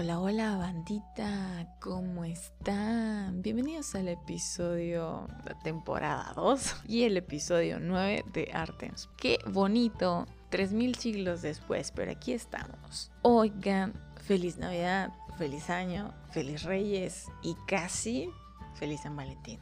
Hola, hola bandita, ¿cómo están? Bienvenidos al episodio de temporada 2 y el episodio 9 de Artemis. Qué bonito, 3000 siglos después, pero aquí estamos. Oigan, feliz Navidad, feliz año, feliz Reyes y casi feliz San Valentín.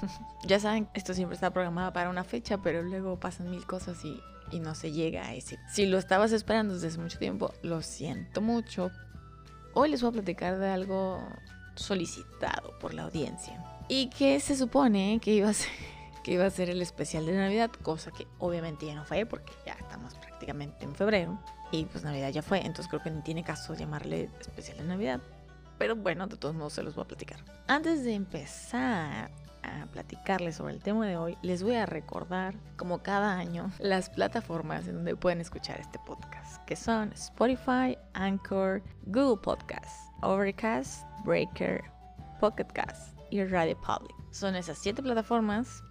ya saben, esto siempre está programado para una fecha, pero luego pasan mil cosas y, y no se llega a ese. Si lo estabas esperando desde hace mucho tiempo, lo siento mucho, Hoy les voy a platicar de algo solicitado por la audiencia y que se supone que iba a ser, el especial de Navidad, cosa que obviamente ya no fue porque ya estamos prácticamente en febrero y pues Navidad ya fue, entonces creo que ni tiene caso llamarle especial de Navidad. Pero bueno, de todos modos se los voy a platicar. Antes de empezar a platicarles sobre el tema de hoy, les voy a recordar, como cada año, las plataformas en donde pueden escuchar este podcast, que son Spotify, Anchor, Google Podcasts, Overcast, Breaker, Pocket Cast y Radio Public. Son esas siete plataformas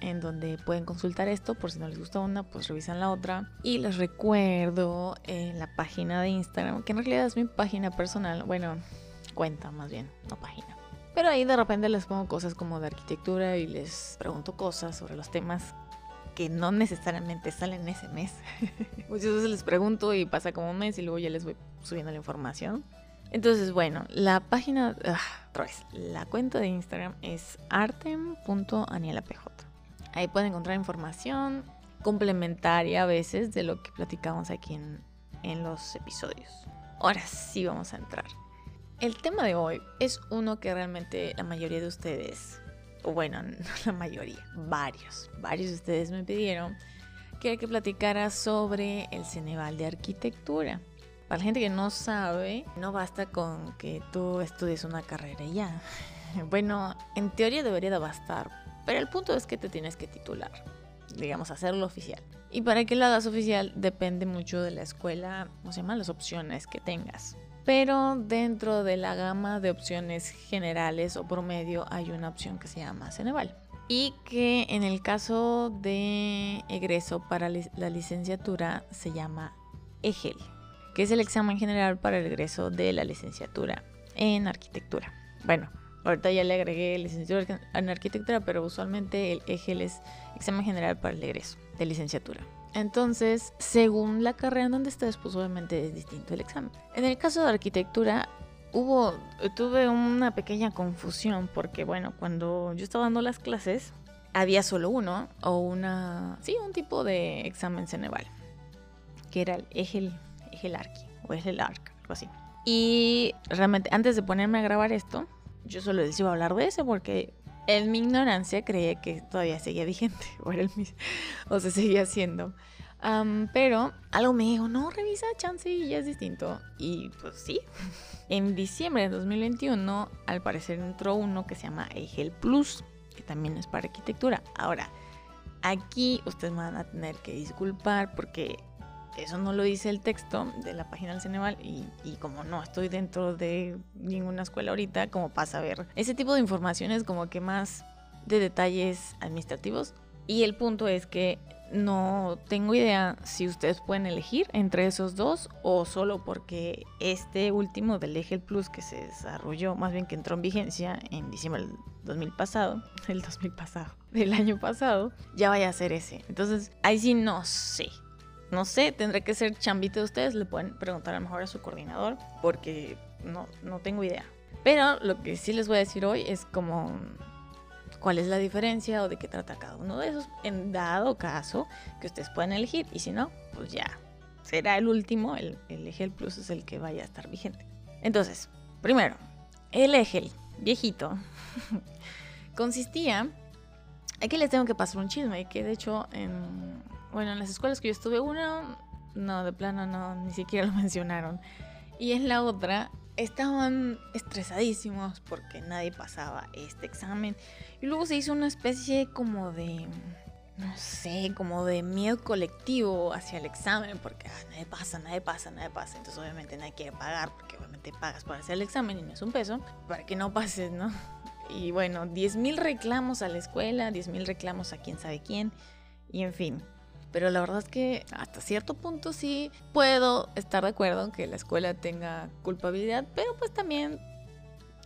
en donde pueden consultar esto. Por si no les gusta una, pues revisan la otra. Y les recuerdo en la página de Instagram, que en realidad es mi página personal. Bueno, cuenta más bien, no página. Pero ahí de repente les pongo cosas como de arquitectura y les pregunto cosas sobre los temas que no necesariamente salen ese mes. Muchas veces les pregunto y pasa como un mes y luego ya les voy subiendo la información. Entonces, bueno, la página, ah, otra vez, la cuenta de Instagram es artem.anielapj. Ahí pueden encontrar información complementaria a veces de lo que platicamos aquí en, en los episodios. Ahora sí vamos a entrar. El tema de hoy es uno que realmente la mayoría de ustedes, o bueno, no la mayoría, varios, varios de ustedes me pidieron que, que platicara sobre el Ceneval de Arquitectura. Para la gente que no sabe, no basta con que tú estudies una carrera y ya. Bueno, en teoría debería de bastar, pero el punto es que te tienes que titular, digamos, hacerlo oficial. Y para que lo hagas oficial depende mucho de la escuela, o se llaman las opciones que tengas pero dentro de la gama de opciones generales o promedio hay una opción que se llama Ceneval y que en el caso de egreso para la licenciatura se llama EGEL, que es el examen general para el egreso de la licenciatura en arquitectura. Bueno, ahorita ya le agregué licenciatura en arquitectura, pero usualmente el EGEL es examen general para el egreso de licenciatura. Entonces, según la carrera en donde estés, pues obviamente es distinto el examen. En el caso de arquitectura, hubo, tuve una pequeña confusión porque, bueno, cuando yo estaba dando las clases, había solo uno, o una, sí, un tipo de examen Ceneval, que era el Egel, Egel Arqui, o Egel Arc, algo así. Y realmente, antes de ponerme a grabar esto, yo solo les iba a hablar de ese porque en mi ignorancia creía que todavía seguía vigente o, se seguía haciendo. pero algo me dijo, no, revisa chance y ya es distinto. Y pues sí. En diciembre de 2021, al parecer entró uno que se llama Egel Plus, que también es para arquitectura. Ahora, aquí ustedes van a tener que disculpar porque eso no lo dice el texto de la página del Ceneval y, como no estoy dentro de ninguna escuela ahorita, como pasa a ver ese tipo de informaciones como que más de detalles administrativos. Y el punto es que no tengo idea si ustedes pueden elegir entre esos dos o solo porque este último del Eje Plus que se desarrolló, más bien que entró en vigencia en diciembre del 2000 pasado, el 2000 pasado, del año pasado, ya vaya a ser ese. Entonces, ahí sí no sé. No sé, tendré que ser chambito de ustedes. Le pueden preguntar a lo mejor a su coordinador porque no, no tengo idea. Pero lo que sí les voy a decir hoy es como cuál es la diferencia o de qué trata cada uno de esos en dado caso que ustedes puedan elegir. Y si no, pues ya será el último. El, el Egel Plus es el que vaya a estar vigente. Entonces, primero, el Egel viejito consistía. Aquí les tengo que pasar un chisme que de hecho en bueno, en las escuelas que yo estuve, una, no, de plano no, ni siquiera lo mencionaron. Y en la otra, estaban estresadísimos porque nadie pasaba este examen. Y luego se hizo una especie como de, no sé, como de miedo colectivo hacia el examen, porque ah, nadie pasa, nadie pasa, nadie pasa. Entonces obviamente nadie quiere pagar, porque obviamente pagas para hacer el examen y no es un peso, para que no pases, ¿no? Y bueno, 10.000 reclamos a la escuela, 10.000 reclamos a quién sabe quién, y en fin. Pero la verdad es que hasta cierto punto sí puedo estar de acuerdo en que la escuela tenga culpabilidad, pero pues también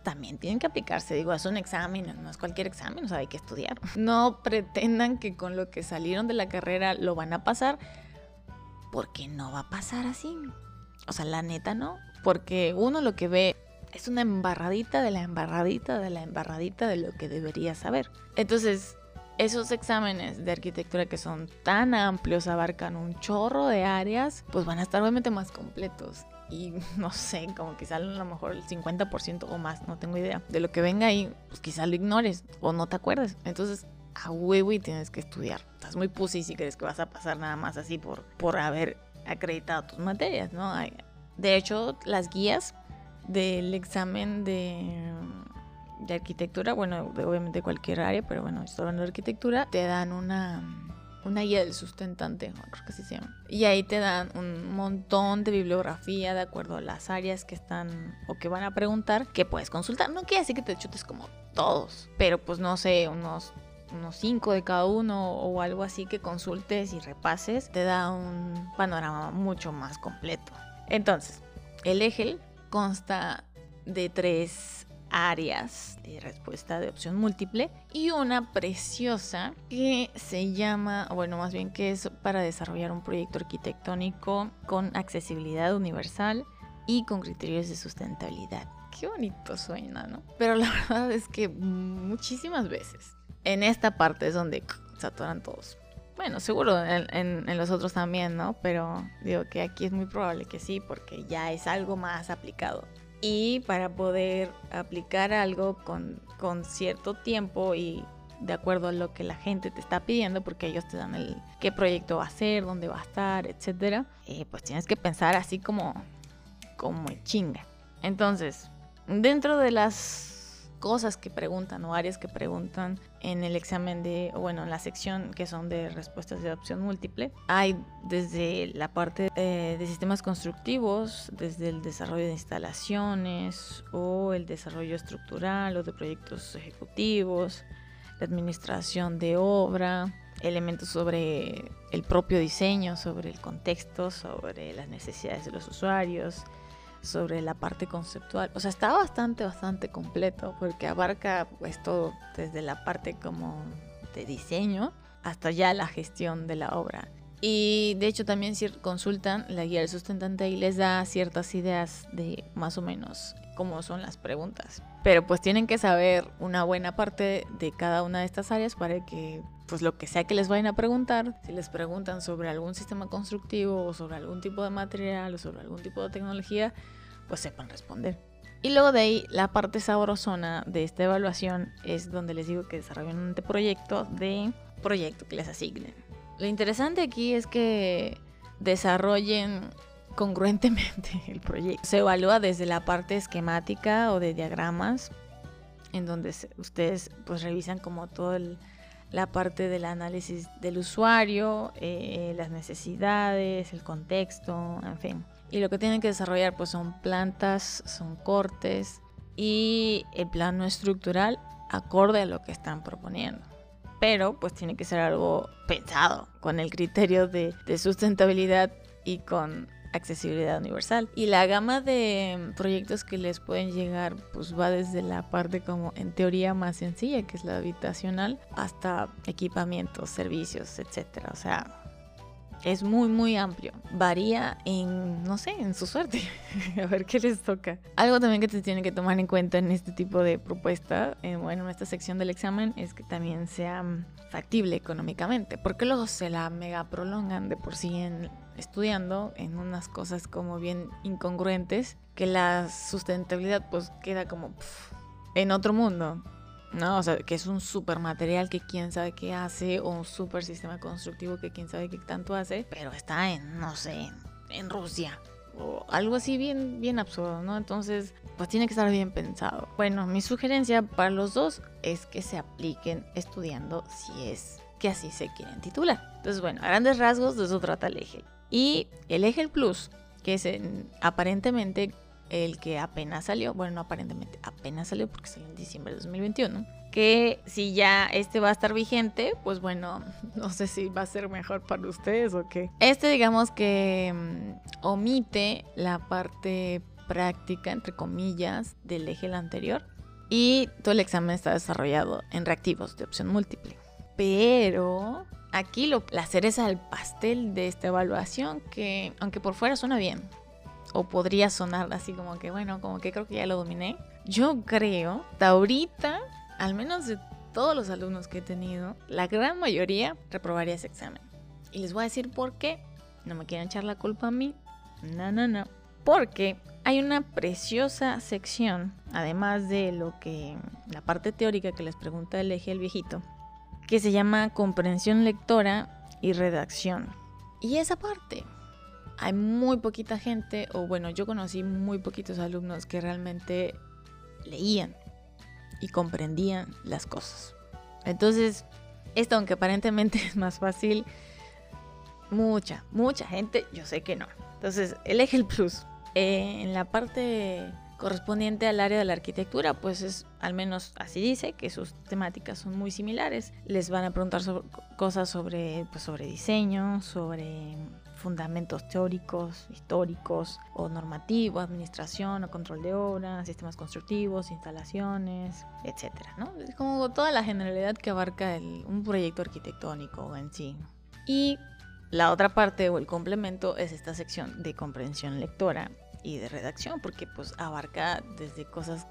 también tienen que aplicarse. Digo, es un examen, no es cualquier examen, o sea, hay que estudiar. No pretendan que con lo que salieron de la carrera lo van a pasar, porque no va a pasar así. O sea, la neta no, porque uno lo que ve es una embarradita de la embarradita de la embarradita de lo que debería saber. Entonces, esos exámenes de arquitectura que son tan amplios, abarcan un chorro de áreas, pues van a estar obviamente más completos. Y no sé, como quizá a lo mejor el 50% o más, no tengo idea. De lo que venga ahí, pues quizá lo ignores o no te acuerdes. Entonces, a huevo y tienes que estudiar. Estás muy pussy si crees que vas a pasar nada más así por, por haber acreditado tus materias, ¿no? De hecho, las guías del examen de, de arquitectura, bueno, de, obviamente cualquier área, pero bueno, estoy hablando de arquitectura, te dan una, una guía del sustentante, creo que así se llama. Y ahí te dan un montón de bibliografía de acuerdo a las áreas que están o que van a preguntar que puedes consultar. No quiere decir que te chutes como todos, pero pues no sé, unos unos cinco de cada uno o algo así que consultes y repases, te da un panorama mucho más completo. Entonces, el EGEL consta de tres áreas de respuesta de opción múltiple y una preciosa que se llama, bueno, más bien que es para desarrollar un proyecto arquitectónico con accesibilidad universal y con criterios de sustentabilidad. Qué bonito suena, ¿no? Pero la verdad es que muchísimas veces en esta parte es donde se atoran todos. Bueno, seguro en, los otros también, ¿no? Pero digo que aquí es muy probable que sí, porque ya es algo más aplicado. Y para poder aplicar algo con, con cierto tiempo y de acuerdo a lo que la gente te está pidiendo, porque ellos te dan el qué proyecto va a ser, dónde va a estar, etcétera, eh, pues tienes que pensar así como, como chinga. Entonces, dentro de las cosas que preguntan o áreas que preguntan en el examen de, o bueno, en la sección que son de respuestas de opción múltiple. Hay desde la parte eh, de sistemas constructivos, desde el desarrollo de instalaciones o el desarrollo estructural o de proyectos ejecutivos, la administración de obra, elementos sobre el propio diseño, sobre el contexto, sobre las necesidades de los usuarios, sobre la parte conceptual. O sea, está bastante, bastante completo porque abarca pues todo, desde la parte como de diseño hasta ya la gestión de la obra. Y de hecho también si consultan la guía del sustentante y les da ciertas ideas de más o menos cómo son las preguntas. Pero pues tienen que saber una buena parte de cada una de estas áreas para que pues lo que sea que les vayan a preguntar, si les preguntan sobre algún sistema constructivo o sobre algún tipo de material o sobre algún tipo de tecnología, pues sepan responder. Y luego de ahí, la parte sabrosona de esta evaluación es donde les digo que desarrollen un anteproyecto de proyecto que les asignen. Lo interesante aquí es que desarrollen congruentemente el proyecto. Se evalúa desde la parte esquemática o de diagramas, en donde ustedes pues revisan como todo el, la parte del análisis del usuario, eh, las necesidades, el contexto, en fin. Y lo que tienen que desarrollar pues son plantas, son cortes y el plano estructural acorde a lo que están proponiendo. Pero pues tiene que ser algo pensado con el criterio de sustentabilidad y con accesibilidad universal. Y la gama de proyectos que les pueden llegar pues va desde la parte como en teoría más sencilla, que es la habitacional, hasta equipamientos, servicios, etcétera. O sea, es muy muy amplio. Varía en, no sé, en su suerte. a ver qué les toca. Algo también que se tiene que tomar en cuenta en este tipo de propuesta, eh, bueno, en esta sección del examen, es que también sea factible económicamente. Porque luego se la mega prolongan de por sí en estudiando en unas cosas como bien incongruentes que la sustentabilidad pues queda como en otro mundo. ¿no? O sea, que es un super material que quién sabe qué hace, o un super sistema constructivo que quién sabe qué tanto hace, pero está en, no sé, en Rusia. O algo así bien, bien absurdo, ¿no? Entonces, pues tiene que estar bien pensado. Bueno, mi sugerencia para los dos es que se apliquen estudiando si es que así se quieren titular. Entonces, bueno, a grandes rasgos de eso trata el eje. Y el Eje Plus, que es aparentemente el que apenas salió, bueno, no aparentemente, apenas salió porque salió en diciembre de 2021, que si ya este va a estar vigente, pues bueno, no sé si va a ser mejor para ustedes o qué. Este digamos que mm, omite la parte práctica, entre comillas, del eje anterior. Y todo el examen está desarrollado en reactivos de opción múltiple. Pero aquí lo, la cereza del pastel de esta evaluación, que aunque por fuera suena bien, o podría sonar así como que, bueno, como que creo que ya lo dominé. Yo creo, hasta ahorita, al menos de todos los alumnos que he tenido, la gran mayoría reprobaría ese examen. Y les voy a decir por qué. No me quieren echar la culpa a mí. No, no, no. Porque hay una preciosa sección, además de lo que la parte teórica que les pregunta el eje el viejito, que se llama comprensión lectora y redacción. Y esa parte, hay muy poquita gente, o bueno, yo conocí muy poquitos alumnos que realmente leían y comprendían las cosas. Entonces, esto aunque aparentemente es más fácil, mucha, mucha gente, yo sé que no. Entonces, el eje el plus eh, en la parte correspondiente al área de la arquitectura, pues es, al menos así dice, que sus temáticas son muy similares. Les van a preguntar cosas sobre, pues, sobre diseño, sobre fundamentos teóricos, históricos o normativos, administración o control de obras, sistemas constructivos, instalaciones, etcétera, ¿no? Es como toda la generalidad que abarca un proyecto arquitectónico en sí. Y la otra parte o el complemento es esta sección de comprensión lectora y de redacción, porque pues abarca desde cosas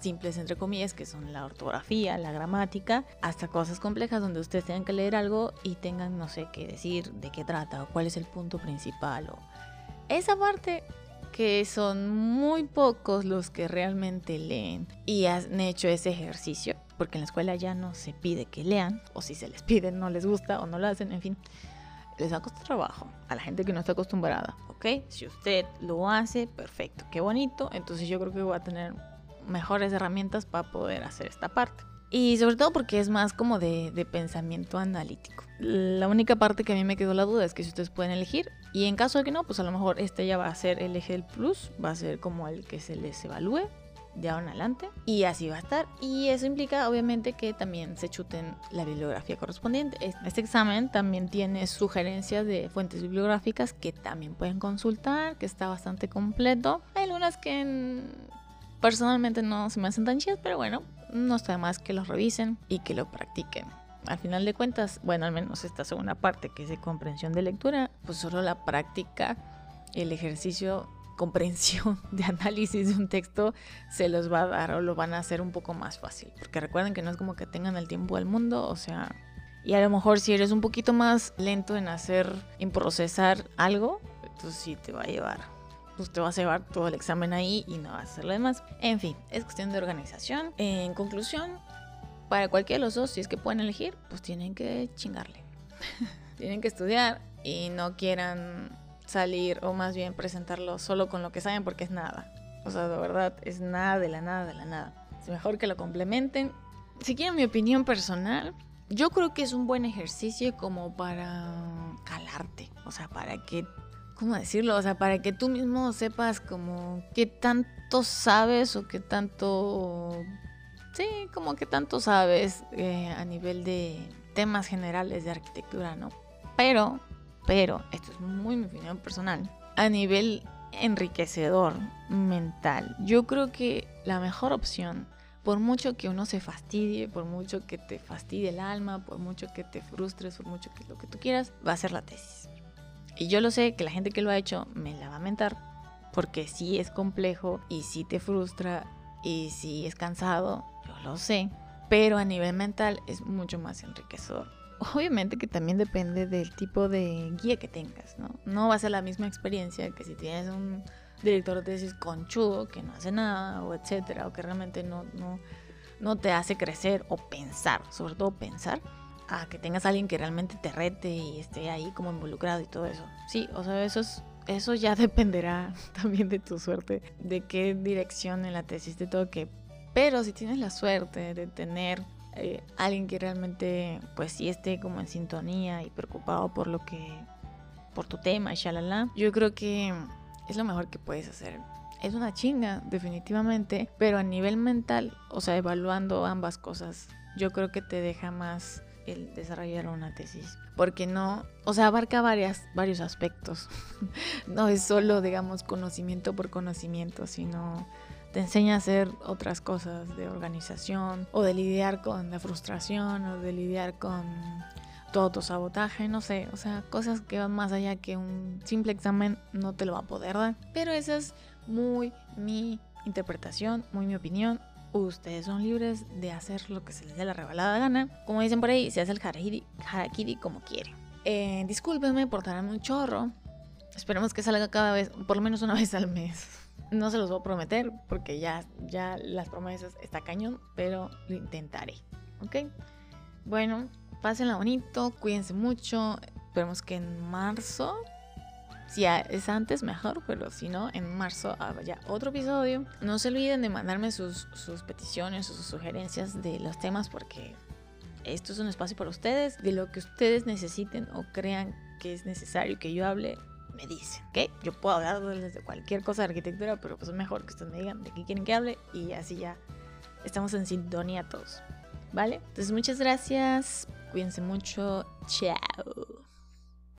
simples entre comillas, que son la ortografía, la gramática, hasta cosas complejas donde ustedes tengan que leer algo y tengan no sé qué decir, de qué trata o cuál es el punto principal o esa parte que son muy pocos los que realmente leen y han hecho ese ejercicio, porque en la escuela ya no se pide que lean, o si se les pide no les gusta o no lo hacen, en fin les da costo trabajo a la gente que no está acostumbrada, ¿ok? Si usted lo hace, perfecto, qué bonito, entonces yo creo que voy a tener mejores herramientas para poder hacer esta parte. Y sobre todo porque es más como de, de, pensamiento analítico. La única parte que a mí me quedó la duda es que si ustedes pueden elegir, y en caso de que no, pues a lo mejor este ya va a ser el eje del plus, va a ser como el que se les evalúe, de ahora en adelante. Y así va a estar. Y eso implica obviamente que también se chuten la bibliografía correspondiente. Este examen también tiene sugerencias de fuentes bibliográficas que también pueden consultar, que está bastante completo. Hay algunas que personalmente no se me hacen tan chidas, pero bueno, no está de más que los revisen y que lo practiquen. Al final de cuentas, bueno, al menos esta segunda parte que es de comprensión de lectura, pues solo la práctica, el ejercicio comprensión de análisis de un texto se los va a dar o lo van a hacer un poco más fácil. Porque recuerden que no es como que tengan el tiempo del mundo, o sea, y a lo mejor si eres un poquito más lento en hacer, en procesar algo, entonces sí te va a llevar. Pues te vas a llevar todo el examen ahí y no vas a hacer lo demás. En fin, es cuestión de organización. En conclusión, para cualquiera de los dos, si es que pueden elegir, pues tienen que chingarle. tienen que estudiar y no quieran salir o más bien presentarlo solo con lo que saben porque es nada. O sea, de verdad, es nada de la nada de la nada. Es mejor que lo complementen. Si quieren mi opinión personal, yo creo que es un buen ejercicio como para calarte. O sea, para que, ¿cómo decirlo? O sea, para que tú mismo sepas como qué tanto sabes o qué tanto... Sí, como que tanto sabes eh, a nivel de temas generales de arquitectura, ¿no? Pero pero, esto es muy mi opinión personal, a nivel enriquecedor mental, yo creo que la mejor opción, por mucho que uno se fastidie, por mucho que te fastidie el alma, por mucho que te frustres, por mucho que lo que tú quieras, va a ser la tesis. Y yo lo sé que la gente que lo ha hecho me la va a mentar, porque sí es complejo y sí te frustra y sí es cansado, yo lo sé, pero a nivel mental es mucho más enriquecedor obviamente que también depende del tipo de guía que tengas, ¿no? No va a ser la misma experiencia que si tienes un director de tesis conchudo que no hace nada o etcétera, o que realmente no, no, no te hace crecer o pensar, sobre todo pensar, a que tengas alguien que realmente te rete y esté ahí como involucrado y todo eso. Sí, o sea, eso eso ya dependerá también de tu suerte, de qué dirección en la tesis te toque. Pero si tienes la suerte de tener eh, alguien que realmente pues sí esté como en sintonía y preocupado por lo que por tu tema y shalala yo creo que es lo mejor que puedes hacer es una chinga definitivamente pero a nivel mental o sea evaluando ambas cosas yo creo que te deja más el desarrollar una tesis. Porque no, o sea, abarca varias, varios aspectos. no es solo, digamos, conocimiento por conocimiento, sino te enseña a hacer otras cosas de organización o de lidiar con la frustración o de lidiar con tu autosabotaje, no sé, o sea, cosas que van más allá que un simple examen no te lo va a poder dar. Pero esa es muy mi interpretación, muy mi opinión. Ustedes son libres de hacer lo que se les dé la revelada gana. Como dicen por ahí, se hace el harakiri, como quiere. Eh, discúlpenme por darme un chorro. Esperemos que salga cada vez, por lo menos una vez al mes. No se los voy a prometer porque ya, ya las promesas está cañón, pero lo intentaré. ¿Ok? Bueno, pásenla bonito, cuídense mucho. Esperemos que en marzo si es antes, mejor, pero si no, en marzo haya otro episodio. No se olviden de mandarme sus, sus peticiones o sus sugerencias de los temas porque esto es un espacio para ustedes. De lo que ustedes necesiten o crean que es necesario que yo hable, me dicen, ¿ok? Yo puedo hablar desde cualquier cosa de arquitectura, pero pues es mejor que ustedes me digan de qué quieren que hable y así ya estamos en sintonía todos, ¿vale? Entonces muchas gracias, cuídense mucho, chao.